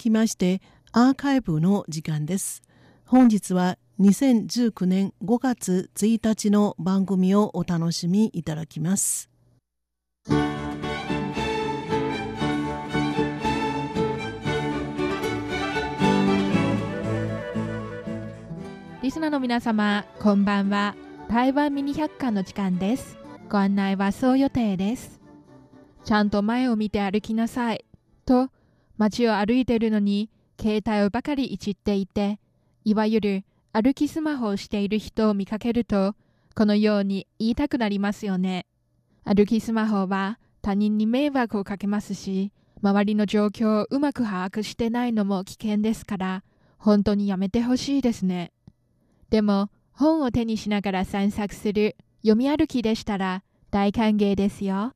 きましてアーカイブの時間です。本日は2019年5月1日の番組をお楽しみいただきます。リスナーの皆様こんばんは。台湾ミニ百科の時間です。ご案内はそう予定です。ちゃんと前を見て歩きなさい。と街を歩いているのに携帯をばかりいじっていていわゆる歩きスマホをしている人を見かけるとこのように言いたくなりますよね。歩きスマホは他人に迷惑をかけますし周りの状況をうまく把握してないのも危険ですから本当にやめてほしいですね。でも本を手にしながら散策する読み歩きでしたら大歓迎ですよ。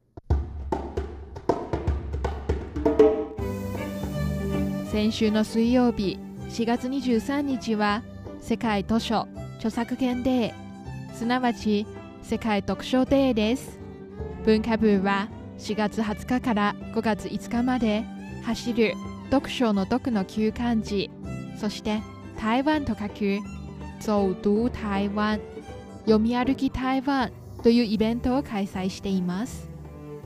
先週の水曜日4月23日は世界図書著作権デー。すなわち世界読書デーです。文化部は4月20日から5月5日まで走る読書の読の旧漢字そして台湾と書く走读台湾。読み歩き台湾というイベントを開催しています。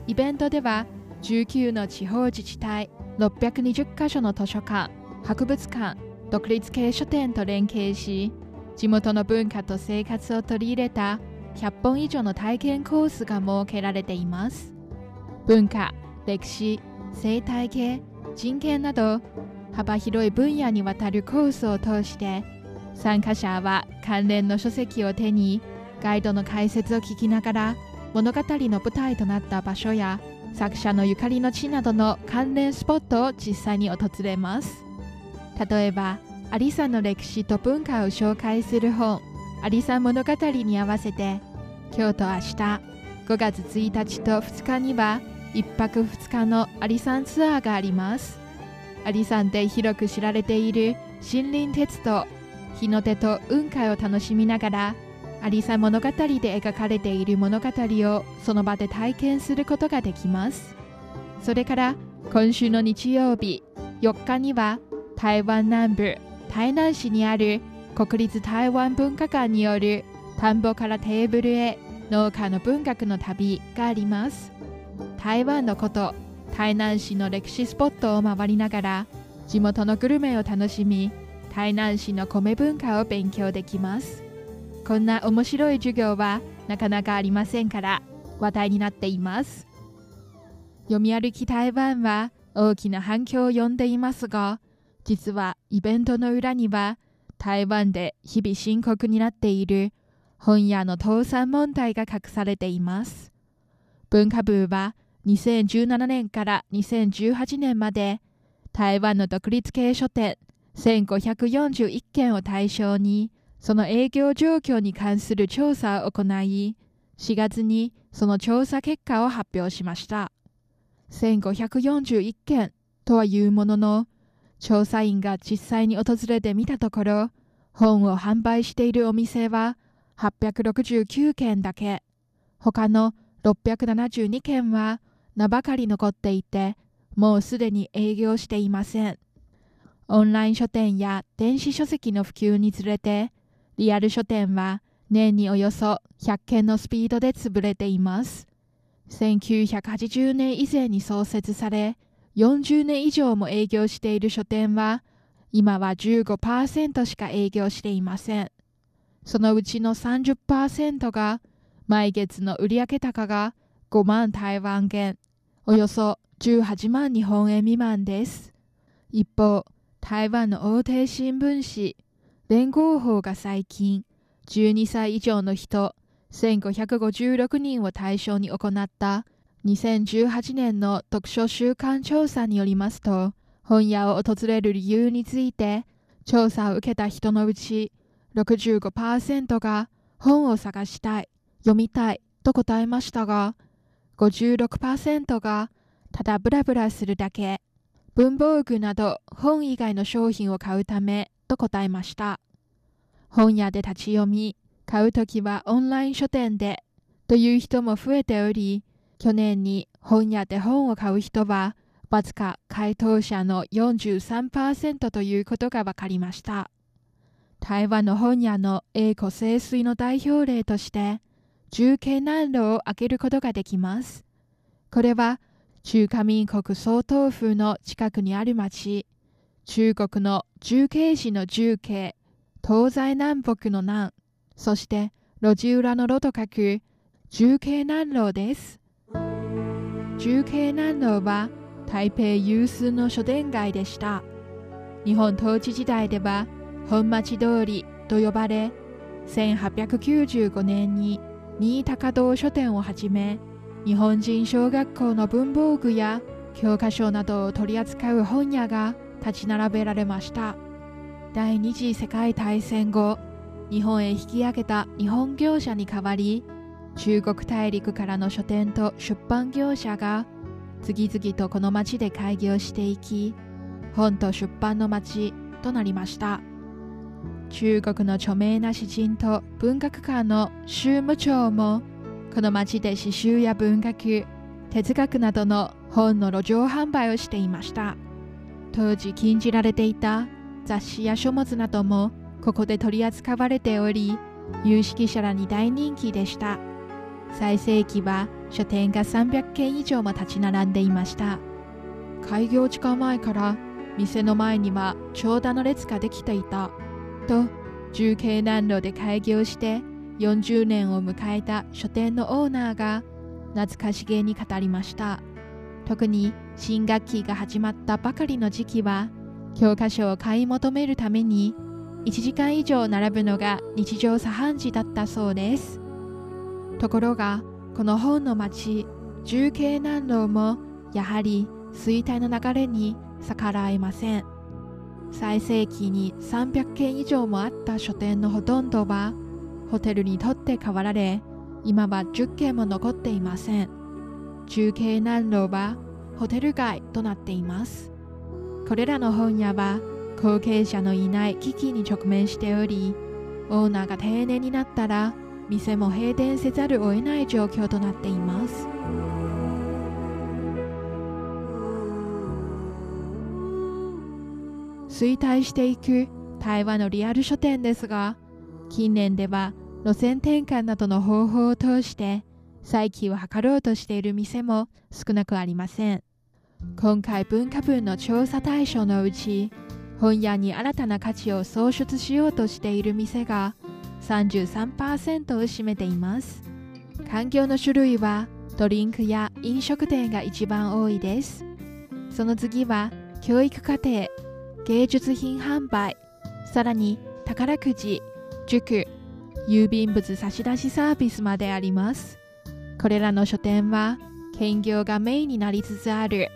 イベントでは19の地方自治体620カ所の図書館博物館独立系書店と連携し地元の文化と生活を取り入れた100本以上の体験コースが設けられています。文化歴史生態系人権など幅広い分野にわたるコースを通して参加者は関連の書籍を手にガイドの解説を聞きながら物語の舞台となった場所や作者のゆかりの地などの関連スポットを実際に訪れます。例えばアリサの歴史と文化を紹介する本「アリサ物語」に合わせて今日と明日5月1日と2日には1泊2日のアリサンツアーがあります。アリサンで広く知られている森林鉄道日の出と雲海を楽しみながらアリサ物語で描かれている物語をその場で体験することができます。それから今週の日曜日4日には台湾南部台南市にある国立台湾文化館による田んぼからテーブルへ農家の文学の旅があります。台湾のこと台南市の歴史スポットを回りながら地元のグルメを楽しみ台南市の米文化を勉強できます。こんな面白い授業はなかなかありませんから話題になっています。読み歩き台湾は大きな反響を呼んでいますが実はイベントの裏には台湾で日々深刻になっている本屋の倒産問題が隠されています。文化部は2017年から2018年まで台湾の独立系書店1541件を対象にその営業状況に関する調査を行い4月にその調査結果を発表しました。1541件とはいうものの調査員が実際に訪れてみたところ本を販売しているお店は869件だけ。他の672件は名ばかり残っていてもうすでに営業していません。オンライン書店や電子書籍の普及につれてリアル書店は年におよそ100件のスピードで潰れています。1980年以前に創設され40年以上も営業している書店は今は15%しか営業していません。そのうちの30%が毎月の売上高が5万台湾元およそ18万日本円未満です。一方台湾の大手新聞紙連合法が最近12歳以上の人1556人を対象に行った2018年の読書週間調査によりますと本屋を訪れる理由について調査を受けた人のうち65%が本を探したい読みたいと答えましたが56%がただブラブラするだけ文房具など本以外の商品を買うためと答えました本屋で立ち読み買うときはオンライン書店でという人も増えており去年に本屋で本を買う人はわずか回答者の43%ということが分かりました。台湾の本屋の英語清水の代表例として、重慶南路を開けることができます。これは中華民国総統府の近くにある町、中国の重慶市の重慶、東西南北の南、そして路地裏の路と書く重慶南路です。重慶南路は台北有数の書店街でした。日本統治時代では本町通りと呼ばれ、1895年に新高堂書店をはじめ、日本人小学校の文房具や教科書などを取り扱う本屋が立ち並べられました。第二次世界大戦後日本へ引き上げた日本業者に代わり中国大陸からの書店と出版業者が次々とこの町で開業していき本と出版の町となりました。中国の著名な詩人と文学家の周務長もこの町で詩集や文学哲学などの本の路上販売をしていました。当時禁じられていた雑誌や書物などもここで取り扱われており有識者らに大人気でした。最盛期は書店が300軒以上も立ち並んでいました。開業時間前から店の前には長蛇の列ができていた。と重慶南路で開業して40年を迎えた書店のオーナーが懐かしげに語りました。特に新学期が始まったばかりの時期は教科書を買い求めるために1時間以上並ぶのが日常茶飯事だったそうです。ところがこの本の町重慶南路もやはり衰退の流れに逆らえません。最盛期に300件以上もあった書店のほとんどはホテルにとって変わられ今は10軒も残っていません。中継南路はホテル街となっています。これらの本屋は後継者のいない危機に直面しておりオーナーが定年になったら店も閉店せざるを得ない状況となっています。衰退していく台湾のリアル書店ですが近年では路線転換などの方法を通して再起を図ろうとしている店も少なくありません。今回文化部の調査対象のうち本屋に新たな価値を創出しようとしている店が33%を占めています。環境の種類はドリンクや飲食店が一番多いです。その次は教育課程芸術品販売さらに宝くじ塾郵便物差し出しサービスまであります。これらの書店は兼業がメインになりつつある。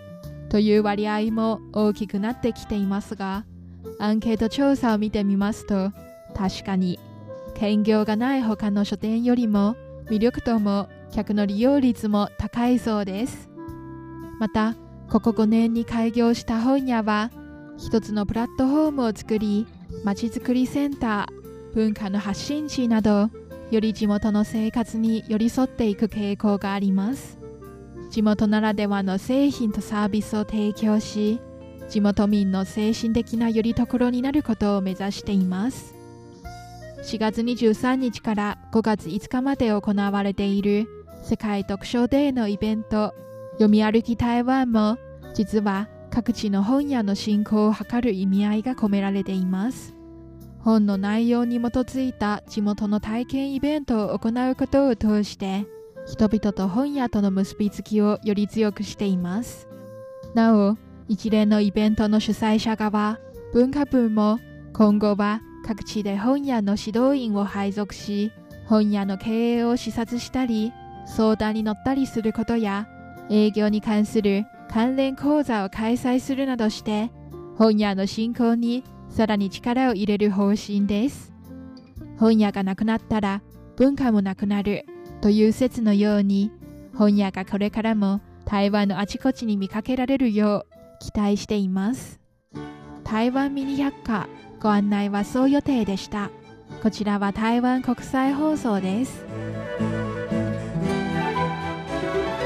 という割合も大きくなってきていますがアンケート調査を見てみますと確かに兼業がない他の書店よりも魅力度も客の利用率も高いそうです。またここ5年に開業した本屋は一つのプラットフォームを作りまちづくりセンター文化の発信地などより地元の生活に寄り添っていく傾向があります。地元ならではの製品とサービスを提供し地元民の精神的なより所になることを目指しています。4月23日から5月5日まで行われている世界読書デーのイベント読み歩き台湾も実は各地の本屋の振興を図る意味合いが込められています。本の内容に基づいた地元の体験イベントを行うことを通して人々と本屋との結びつきをより強くしています。なお一連のイベントの主催者側文化部も今後は各地で本屋の指導員を配属し本屋の経営を視察したり相談に乗ったりすることや営業に関する関連講座を開催するなどして本屋の振興にさらに力を入れる方針です。本屋がなくなったら文化もなくなるという説のように本屋がこれからも台湾のあちこちに見かけられるよう期待しています。台湾ミニ百科ご案内はそう予定でした。こちらは台湾国際放送です。